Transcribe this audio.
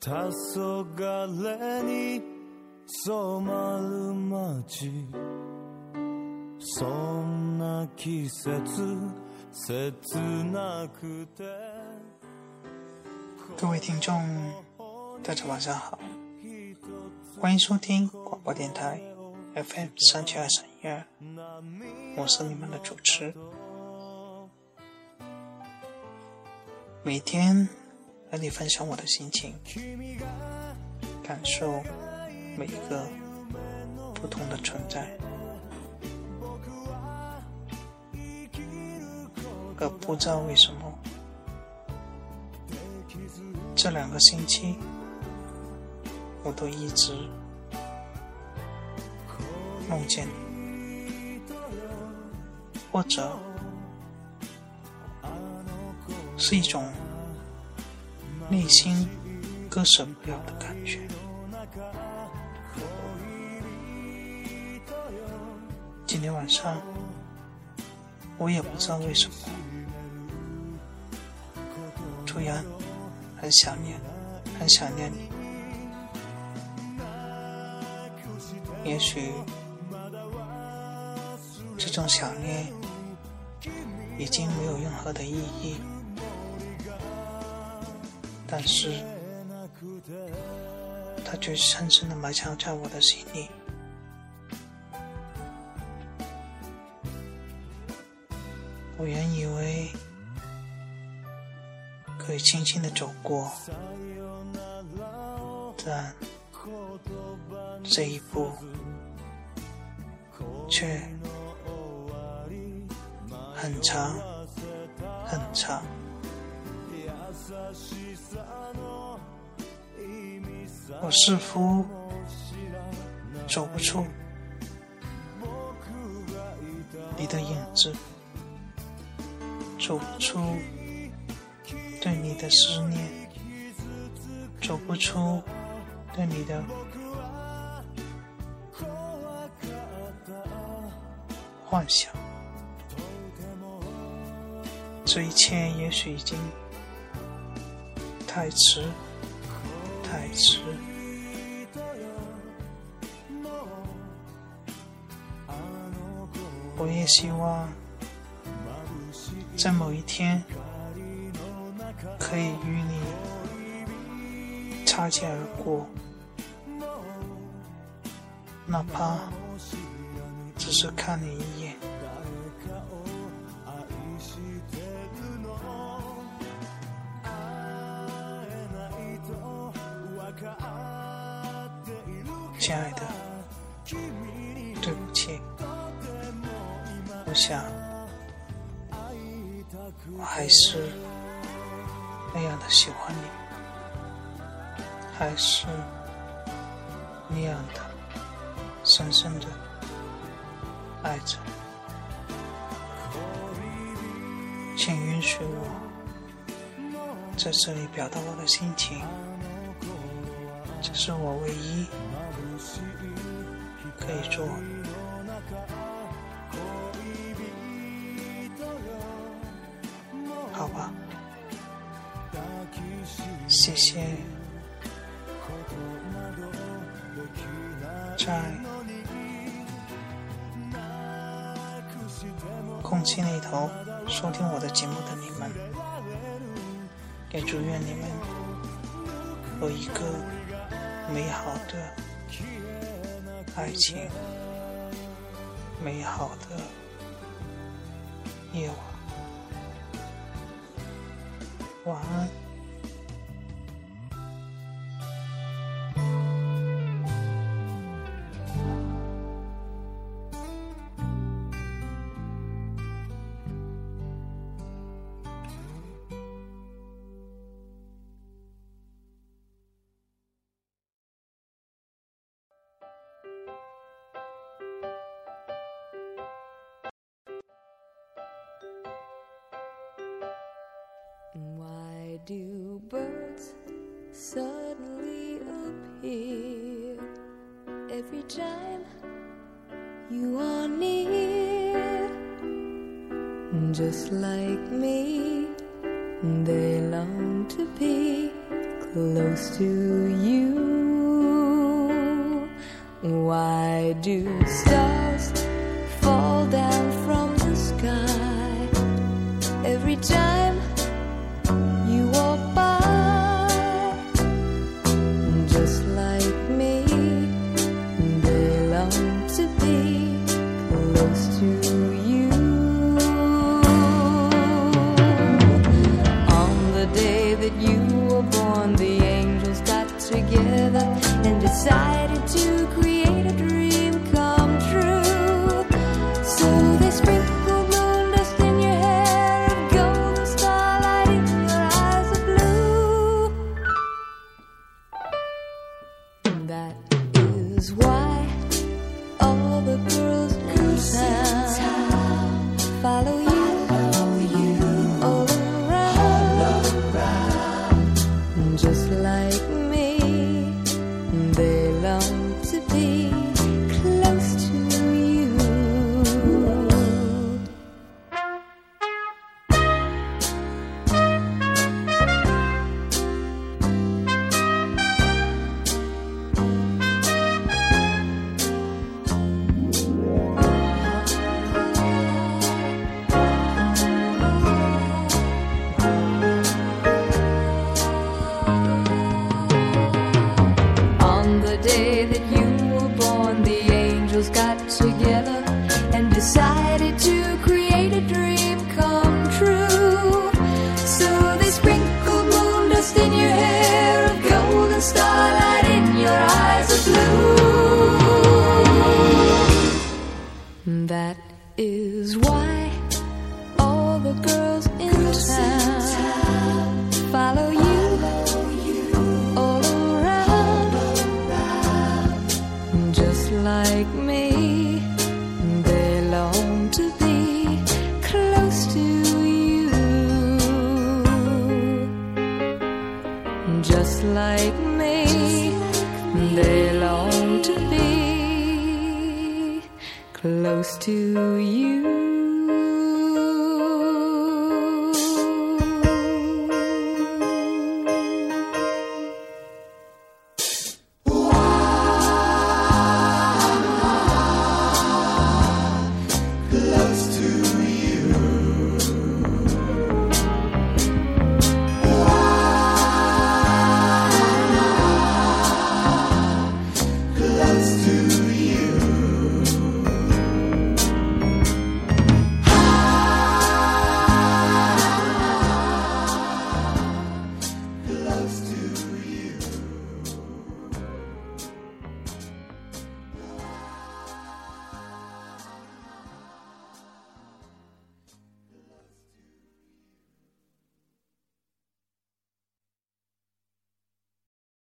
黄昏に染まる街そんな季節切なくて各位听众，大家晚上好，欢迎收听广播电台 FM 三七二三一二，我是你们的主持。每天 和你分享我的心情，感受每一个不同的存在。可不知道为什么，这两个星期我都一直梦见你，或者是一种内心割舍不了的感觉。今天晚上，我也不知道为什么。突然很想念，很想念你。也许这种想念已经没有任何的意义，但是它却深深的埋藏在我的心里。我原以为。可以轻轻的走过，但这一步却很长很长。我似乎走不出你的影子，走不出。对你的思念，走不出对你的幻想，这一切也许已经太迟，太迟。我也希望在某一天。可以与你擦肩而过，哪怕只是看你一眼。亲爱的，对不起，我想，我还是。那样的喜欢你，还是那样的深深的爱着。请允许我在这里表达我的心情，这是我唯一可以做。好吧。谢谢，在空气那头收听我的节目的你们，也祝愿你们有一个美好的爱情，美好的夜晚，晚安。Do birds suddenly appear every time you are near? Just like me, they long to be close to you? Why do stars just like me. They long to be close to you.